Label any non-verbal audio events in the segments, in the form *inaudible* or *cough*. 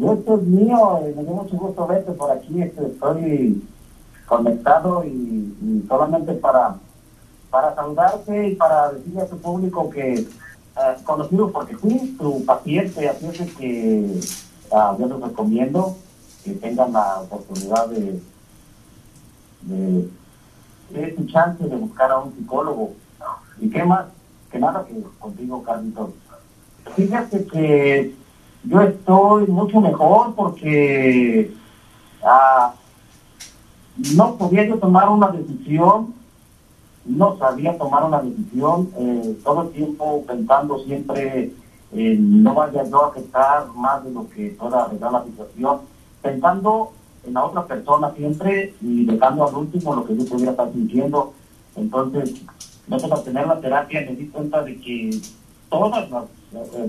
yo esto es mío, me dio mucho gusto verte por aquí, este, estoy conectado y, solamente para, para saludarte y para decirle a tu público que eh, conocido porque fui tu paciente, así es que uh, yo les recomiendo que tengan la oportunidad de, de, de chance de buscar a un psicólogo. ¿Y qué más? Que nada que contigo, Carlitos. Fíjate que yo estoy mucho mejor porque ah, no podía yo tomar una decisión, no sabía tomar una decisión, eh, todo el tiempo pensando siempre no vaya yo a afectar más de lo que pueda arreglar la situación, pensando en la otra persona siempre y dejando al último lo que yo pudiera estar sintiendo. Entonces, no para tener la terapia me di cuenta de que todas las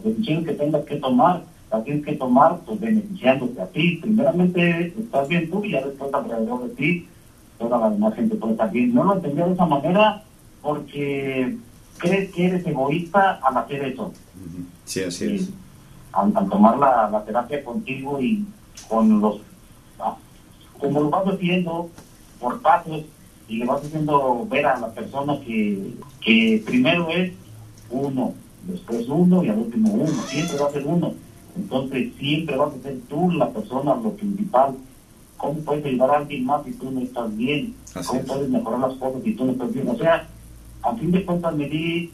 decisiones que tengas que tomar, la tienes que tomar pues beneficiándote a ti. Primeramente estás bien tú y ya después alrededor de ti toda la demás gente puede estar bien. No lo entendía de esa manera porque crees que eres egoísta al hacer eso. Sí, así es. Al, tomar la, terapia contigo y con los... Ah, como lo vas haciendo por pasos y le vas haciendo ver a la persona que, que primero es uno, después uno y al último uno, siempre va a ser uno. Entonces siempre vas a ser tú la persona, lo principal. ¿Cómo puedes ayudar a alguien más si tú no estás bien? ¿Cómo puedes mejorar las cosas si tú no estás bien? O sea, a fin de cuentas me di,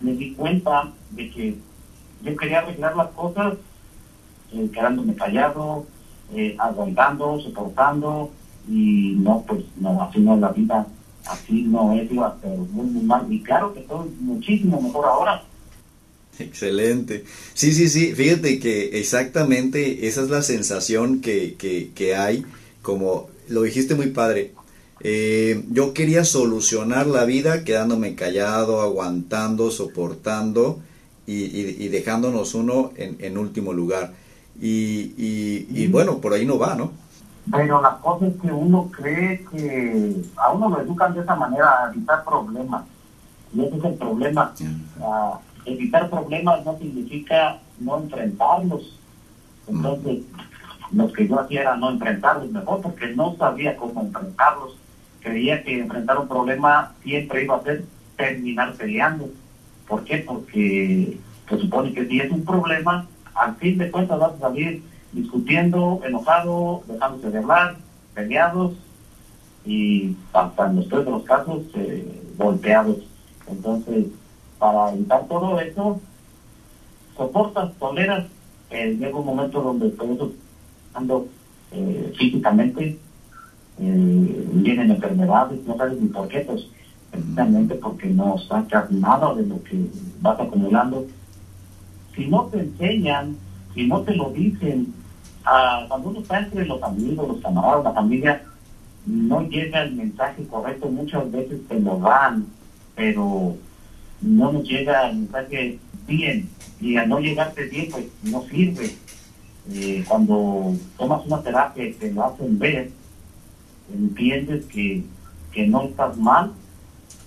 me di cuenta de que yo quería arreglar las cosas eh, quedándome callado, eh, aguantando, soportando, y no, pues no, así no es la vida, así no es, iba pero muy, muy mal. Y claro que todo es muchísimo mejor ahora. Excelente. Sí, sí, sí. Fíjate que exactamente esa es la sensación que, que, que hay, como lo dijiste muy padre. Eh, yo quería solucionar la vida quedándome callado, aguantando, soportando y, y, dejándonos uno en, en último lugar. Y, y, bueno, por ahí no va, ¿no? Pero la cosa es que uno cree que a uno lo educan de esa manera, a evitar problemas. Y ese es el problema evitar problemas no significa no enfrentarlos. Entonces, lo que yo hacía era no enfrentarlos mejor porque no sabía cómo enfrentarlos. Creía que enfrentar un problema siempre iba a ser terminar peleando. ¿Por qué? Porque se supone que si es un problema, al fin de cuentas vas a salir discutiendo, enojado, dejándose de hablar, peleados y hasta en los tres de los casos eh, golpeados. Entonces, para evitar todo eso, soportas, toleras, eh, llega un momento donde todo ando eh, físicamente, eh, vienen enfermedades, no sabes ni por qué, pues precisamente porque no sacas nada de lo que vas acumulando. Si no te enseñan, si no te lo dicen, a, cuando uno está entre los amigos, los camaradas, la familia, no llega el mensaje correcto, muchas veces te lo dan, pero no nos llega el mensaje bien y al no llegarte bien pues no sirve. Eh, cuando tomas una terapia y te lo hacen ver, entiendes que, que no estás mal,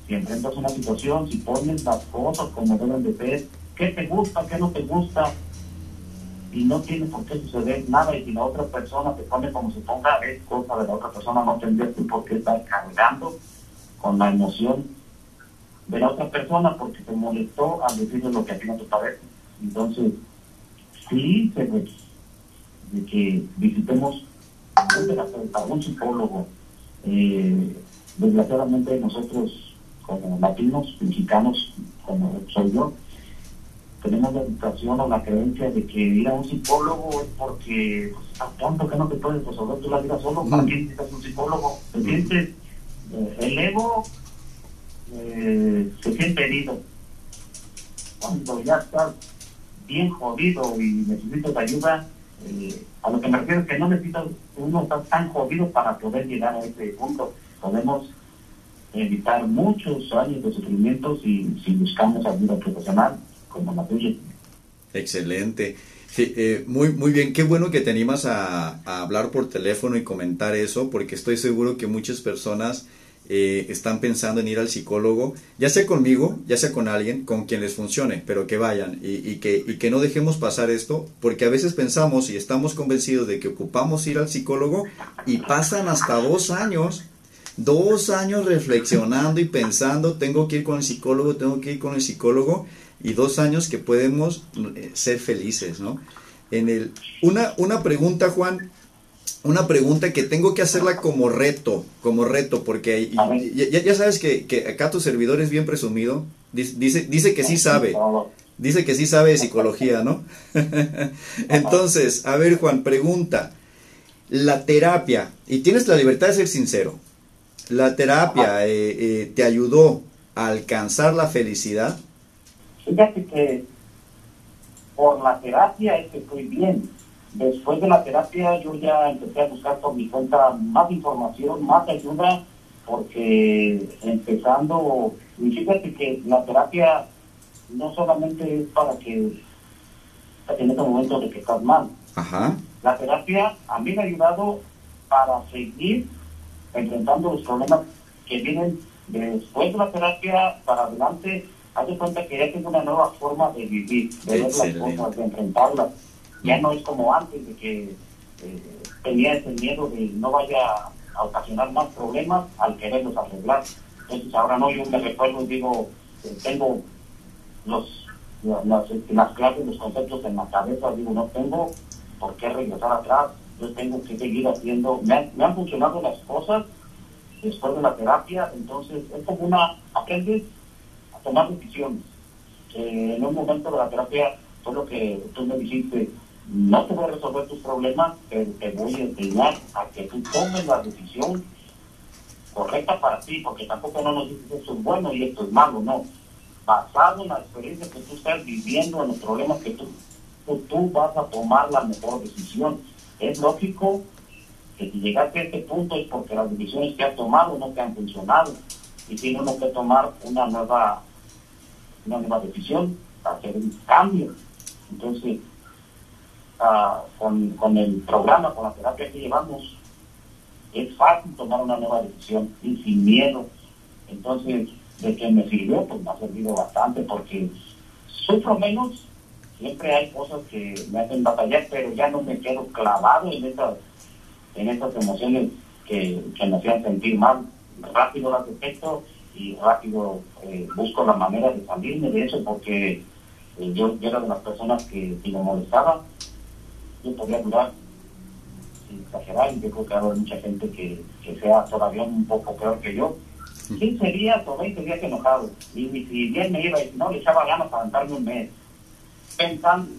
si enfrentas una situación, si pones las cosas como deben de ser, qué te gusta, qué no te gusta, y no tiene por qué suceder nada, y si la otra persona te pone como se ponga, es cosa de la otra persona, no tendrías por qué estar cargando con la emoción de la otra persona porque te molestó al decirle lo que a no te parece. Entonces, sí se ve de que visitemos un terapeuta, un psicólogo. Eh, desgraciadamente nosotros como latinos, mexicanos, como soy yo, tenemos la educación o la creencia de que ir a un psicólogo es porque pues, estás tonto que no te puedes resolver tú la vida solo, ¿para qué necesitas un psicólogo? Te sientes, eh, el ego eh, se siente herido. Cuando ya estás bien jodido y necesitas ayuda, eh, a lo que me refiero es que no necesitas, uno está tan jodido para poder llegar a ese punto. Podemos evitar muchos años de sufrimiento si, si buscamos ayuda profesional como la tuya. Excelente. Eh, muy, muy bien, qué bueno que te animas a, a, hablar por teléfono y comentar eso, porque estoy seguro que muchas personas eh, están pensando en ir al psicólogo, ya sea conmigo, ya sea con alguien, con quien les funcione, pero que vayan y, que, y que no dejemos pasar esto, porque a veces pensamos y estamos convencidos de que ocupamos ir al psicólogo y pasan hasta dos años, dos años reflexionando y pensando, tengo que ir con el psicólogo, tengo que ir con el psicólogo, y dos años que podemos eh, ser felices, ¿no? En el, una, una pregunta, Juan, una pregunta que tengo que hacerla como reto, como reto, porque ya, ya, sabes que, que, acá tu servidor es bien presumido, dice, dice que sí sabe, dice que sí sabe de psicología, ¿no? *laughs* Entonces, a ver Juan, pregunta, la terapia, y tienes la libertad de ser sincero, ¿la terapia eh, eh, te ayudó a alcanzar la felicidad? Fíjate que por la terapia es que estoy bien Después de la terapia yo ya empecé a buscar por mi cuenta más información, más ayuda, porque empezando, y fíjate que la terapia no solamente es para que en este momento de que estás mal. La terapia a mí me ha ayudado para seguir enfrentando los problemas que vienen después de la terapia para adelante. Haz de cuenta que ya tengo una nueva forma de vivir, de ver las cosas, de enfrentarlas ya no es como antes, de que eh, tenía ese miedo de no vaya a ocasionar más problemas al quererlos arreglar. Entonces ahora no, yo me recuerdo y digo, eh, tengo los, las, este, las clases, los conceptos en la cabeza, digo, no tengo por qué regresar atrás, yo tengo que seguir haciendo, me han, me han funcionado las cosas después de la terapia, entonces es como una, aprendes a tomar decisiones. en un momento de la terapia fue lo que tú me dijiste, no te voy a resolver tus problemas, pero te voy a enseñar a que tú tomes la decisión correcta para ti, porque tampoco no nos dices esto es bueno y esto es malo, no. Basado en la experiencia que tú estás viviendo, en los problemas que tú, tú, vas a tomar la mejor decisión. Es lógico que si llegaste a este punto es porque las decisiones que has tomado no te han funcionado y tiene que tomar una nueva, una nueva decisión para hacer un cambio. Entonces, con, con el programa, con la terapia que llevamos, es fácil tomar una nueva decisión y sin miedo. Entonces, de que me sirvió, pues me ha servido bastante porque sufro menos, siempre hay cosas que me hacen batallar, pero ya no me quedo clavado en estas, en estas emociones que, me hacían sentir mal. Rápido las detecto y rápido eh, busco la manera de salirme de eso porque eh, yo, era de las personas que me molestaba, yo podría durar, sin exagerar, y yo creo que hay mucha gente que, sea todavía un poco peor que yo, 15 días o 20 días enojado. Y, si bien me iba, y no, le echaba ganas para darme un mes, pensando,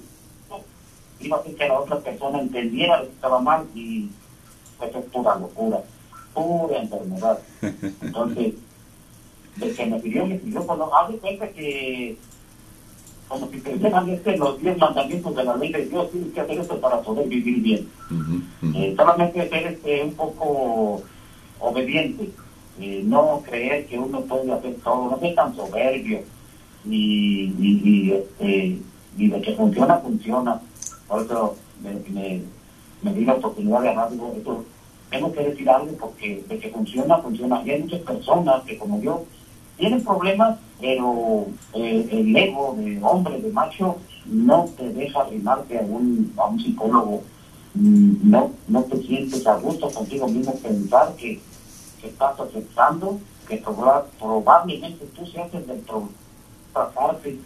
iba a hacer que la otra persona entendiera que estaba mal y pues es pura locura, pura enfermedad. *laughs* Entonces, de que me pidió, me pidió, pues no, haz de cuenta que como si te este, los 10 mandamientos de la ley de Dios, tienes que hacer esto para poder vivir bien. Eh, solamente ser este, un poco obediente, eh, no creer que uno puede hacer todo, no ser tan soberbio, y, y, este, y de que funciona, funciona. Por eso me, me, di la oportunidad de hablar, esto, tengo que decir algo porque de que funciona, funciona. Y hay muchas personas que como yo tienen problemas pero eh, el ego de hombre, de macho, no te deja arrimarte a un, a un psicólogo, mm, no, no te sientes a gusto contigo mismo pensar que, estás aceptando, que probablemente tú seas el del parte.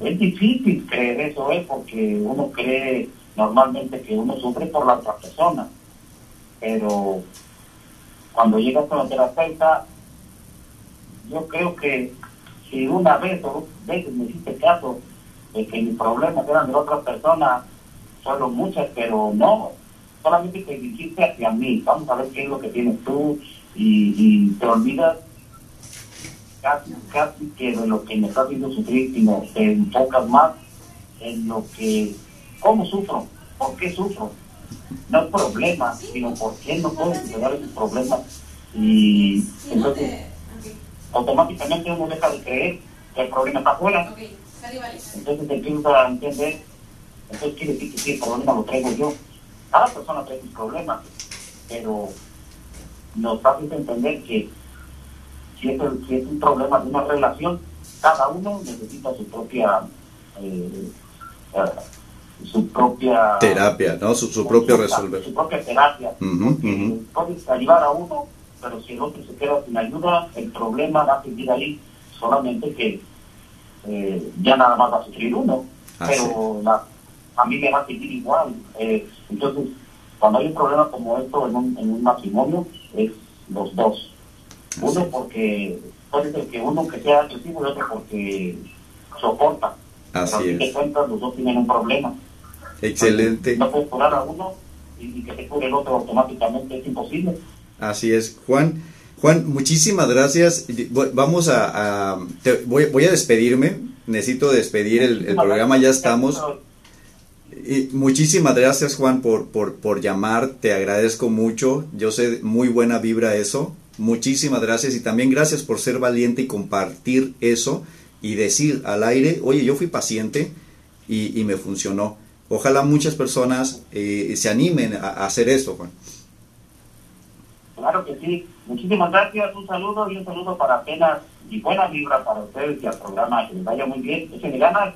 Es difícil creer eso, ¿eh? porque uno cree normalmente que uno sufre por la otra persona, pero cuando llegas con la terapeuta, yo creo que si una vez o dos veces me hiciste caso de que mis problemas eran de otra persona, solo muchas, pero no, solamente te dijiste hacia mí, vamos a ver qué es lo que tienes tú y, te olvidas casi, casi que de lo que me está haciendo sufrir, sino te enfocas más en lo que, cómo sufro, por qué sufro. No es problema, sino por qué no puedo superar esos problemas. Y entonces automáticamente uno deja de creer que el problema está afuera. Entonces empieza a entender, entonces quiere decir que sí, el problema lo traigo yo. Cada persona trae sus problemas, pero nos hace entender que si es, si es un problema de una relación, cada uno necesita su propia eh, eh, su propia terapia, ¿no? Su, su propio resolver. Su propia terapia. Puedes ayudar a uno, pero si el otro se queda sin ayuda, el problema va a seguir ahí, solamente que eh, ya nada más va a sufrir uno, ah, pero la familia va a seguir igual. Eh, entonces, cuando hay un problema como esto en un, en un matrimonio, es los dos. Uno porque puede ser que uno que sea agresivo y otro porque soporta. Así Pero es. cuentas, los dos tienen un problema. Excelente. No puedes curar a uno y, que se cure el otro automáticamente, es imposible. Así es. Juan, Juan, muchísimas gracias. Vamos a, voy, voy, a despedirme. Necesito despedir el, programa, ya estamos. Y muchísimas gracias Juan por, por, por llamar, te agradezco mucho, yo sé muy buena vibra eso, muchísimas gracias y también gracias por ser valiente y compartir eso y decir al aire, oye, yo fui paciente y, y me funcionó. Ojalá muchas personas eh, se animen a, hacer esto, Juan. Claro que sí. Muchísimas gracias, un saludo y un saludo para apenas y buena vibra para ustedes y al programa. Que les vaya muy bien. me ganas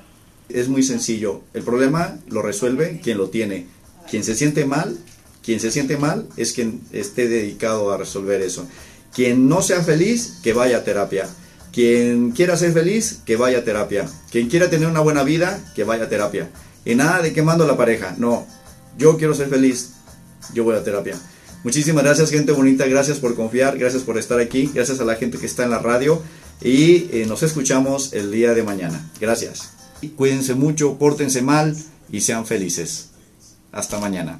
es muy sencillo. El problema lo resuelve quien lo tiene. Quien se siente mal, quien se siente mal es quien esté dedicado a resolver eso. Quien no sea feliz, que vaya a terapia. Quien quiera ser feliz, que vaya a terapia. Quien quiera tener una buena vida, que vaya a terapia. Y nada de quemando la pareja. No, yo quiero ser feliz, yo voy a terapia. Muchísimas gracias gente bonita, gracias por confiar, gracias por estar aquí, gracias a la gente que está en la radio y eh, nos escuchamos el día de mañana. Gracias. Cuídense mucho, pórtense mal y sean felices. Hasta mañana.